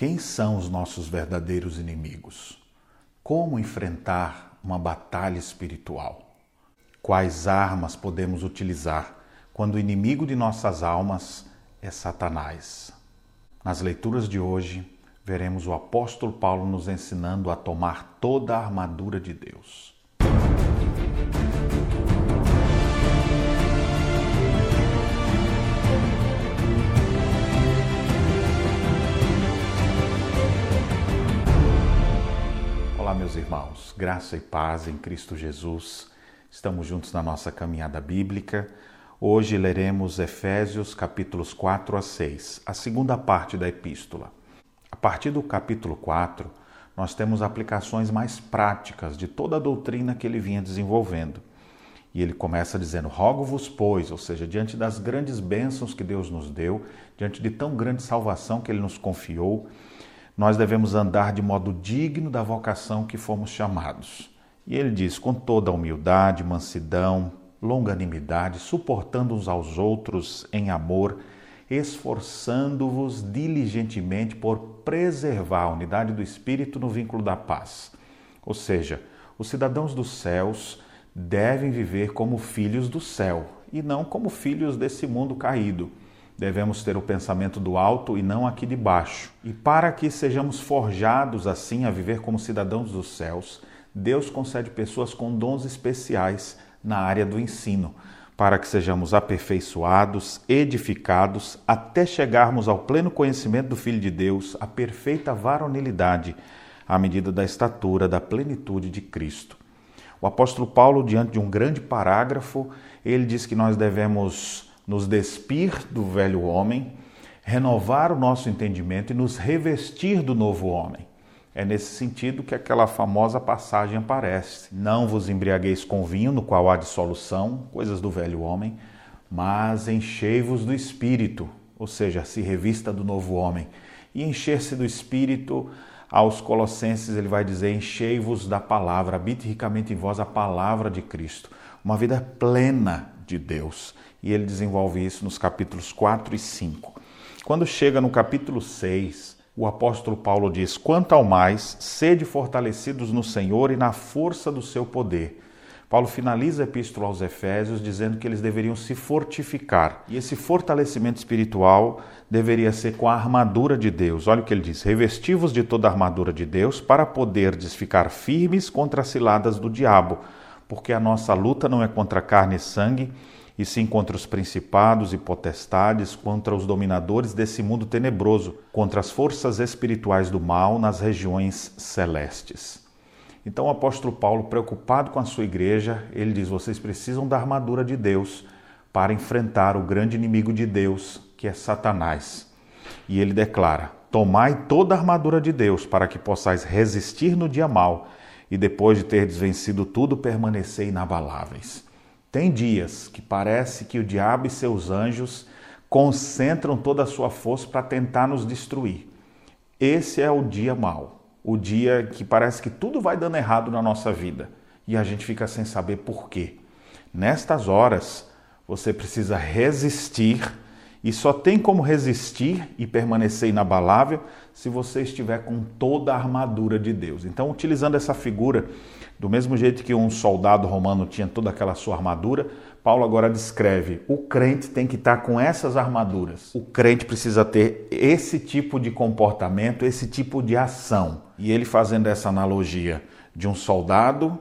Quem são os nossos verdadeiros inimigos? Como enfrentar uma batalha espiritual? Quais armas podemos utilizar quando o inimigo de nossas almas é Satanás? Nas leituras de hoje, veremos o apóstolo Paulo nos ensinando a tomar toda a armadura de Deus. Graça e paz em Cristo Jesus. Estamos juntos na nossa caminhada bíblica. Hoje leremos Efésios capítulos 4 a 6, a segunda parte da epístola. A partir do capítulo 4, nós temos aplicações mais práticas de toda a doutrina que ele vinha desenvolvendo. E ele começa dizendo: Rogo-vos, pois, ou seja, diante das grandes bênçãos que Deus nos deu, diante de tão grande salvação que ele nos confiou, nós devemos andar de modo digno da vocação que fomos chamados. E ele diz: com toda humildade, mansidão, longanimidade, suportando uns aos outros em amor, esforçando-vos diligentemente por preservar a unidade do espírito no vínculo da paz. Ou seja, os cidadãos dos céus devem viver como filhos do céu e não como filhos desse mundo caído. Devemos ter o pensamento do alto e não aqui de baixo. E para que sejamos forjados assim a viver como cidadãos dos céus, Deus concede pessoas com dons especiais na área do ensino, para que sejamos aperfeiçoados, edificados, até chegarmos ao pleno conhecimento do Filho de Deus, a perfeita varonilidade, à medida da estatura da plenitude de Cristo. O apóstolo Paulo, diante de um grande parágrafo, ele diz que nós devemos nos despir do velho homem, renovar o nosso entendimento e nos revestir do novo homem. É nesse sentido que aquela famosa passagem aparece: Não vos embriagueis com vinho, no qual há dissolução, coisas do velho homem, mas enchei-vos do espírito, ou seja, se revista do novo homem. E encher-se do espírito, aos Colossenses ele vai dizer: Enchei-vos da palavra, habite ricamente em vós a palavra de Cristo. Uma vida plena de Deus e ele desenvolve isso nos capítulos 4 e 5. Quando chega no capítulo 6, o apóstolo Paulo diz: Quanto ao mais, sede fortalecidos no Senhor e na força do seu poder. Paulo finaliza a epístola aos Efésios dizendo que eles deveriam se fortificar. E esse fortalecimento espiritual deveria ser com a armadura de Deus. Olha o que ele diz: revestivos de toda a armadura de Deus para poderdes ficar firmes contra as ciladas do diabo, porque a nossa luta não é contra carne e sangue, e sim contra os principados e potestades, contra os dominadores desse mundo tenebroso, contra as forças espirituais do mal nas regiões celestes. Então o apóstolo Paulo, preocupado com a sua igreja, ele diz: vocês precisam da armadura de Deus para enfrentar o grande inimigo de Deus, que é Satanás. E ele declara: Tomai toda a armadura de Deus para que possais resistir no dia mal e depois de ter desvencido tudo, permanecer inabaláveis. Tem dias que parece que o diabo e seus anjos concentram toda a sua força para tentar nos destruir. Esse é o dia mau, o dia que parece que tudo vai dando errado na nossa vida e a gente fica sem saber por quê. Nestas horas, você precisa resistir e só tem como resistir e permanecer inabalável se você estiver com toda a armadura de Deus. Então, utilizando essa figura, do mesmo jeito que um soldado romano tinha toda aquela sua armadura, Paulo agora descreve: o crente tem que estar com essas armaduras. O crente precisa ter esse tipo de comportamento, esse tipo de ação. E ele fazendo essa analogia de um soldado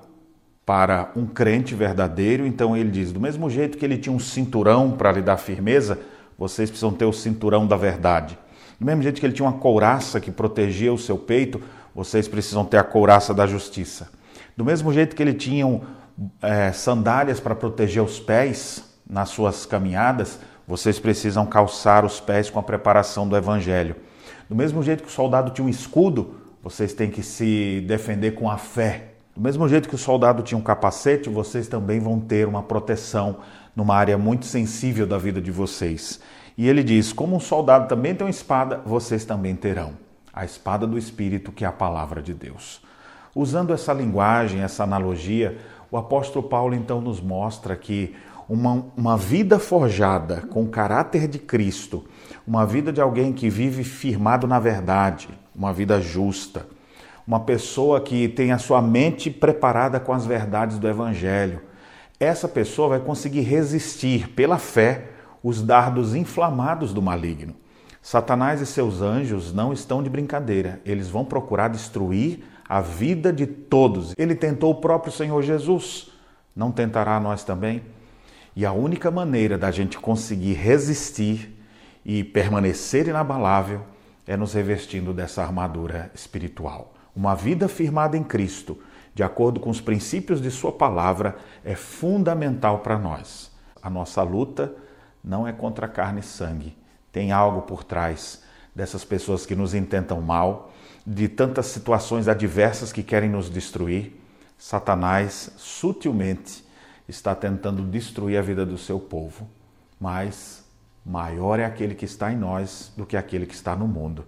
para um crente verdadeiro, então ele diz: do mesmo jeito que ele tinha um cinturão para lhe dar firmeza, vocês precisam ter o cinturão da verdade. Do mesmo jeito que ele tinha uma couraça que protegia o seu peito, vocês precisam ter a couraça da justiça. Do mesmo jeito que ele tinha é, sandálias para proteger os pés nas suas caminhadas, vocês precisam calçar os pés com a preparação do evangelho. Do mesmo jeito que o soldado tinha um escudo, vocês têm que se defender com a fé. Do mesmo jeito que o soldado tinha um capacete, vocês também vão ter uma proteção numa área muito sensível da vida de vocês. E ele diz: como um soldado também tem uma espada, vocês também terão a espada do Espírito, que é a palavra de Deus. Usando essa linguagem, essa analogia, o apóstolo Paulo então nos mostra que uma, uma vida forjada com o caráter de Cristo, uma vida de alguém que vive firmado na verdade, uma vida justa, uma pessoa que tem a sua mente preparada com as verdades do Evangelho. Essa pessoa vai conseguir resistir pela fé os dardos inflamados do maligno. Satanás e seus anjos não estão de brincadeira, eles vão procurar destruir a vida de todos. Ele tentou o próprio Senhor Jesus, não tentará nós também? E a única maneira da gente conseguir resistir e permanecer inabalável é nos revestindo dessa armadura espiritual. Uma vida firmada em Cristo, de acordo com os princípios de Sua palavra, é fundamental para nós. A nossa luta não é contra carne e sangue, tem algo por trás dessas pessoas que nos intentam mal, de tantas situações adversas que querem nos destruir. Satanás sutilmente está tentando destruir a vida do seu povo, mas maior é aquele que está em nós do que aquele que está no mundo.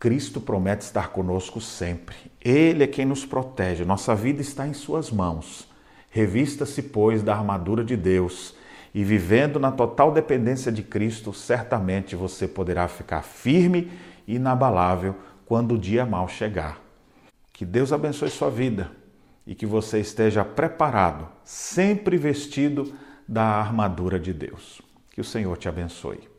Cristo promete estar conosco sempre. Ele é quem nos protege. Nossa vida está em Suas mãos. Revista-se, pois, da armadura de Deus e vivendo na total dependência de Cristo, certamente você poderá ficar firme e inabalável quando o dia mal chegar. Que Deus abençoe sua vida e que você esteja preparado, sempre vestido da armadura de Deus. Que o Senhor te abençoe.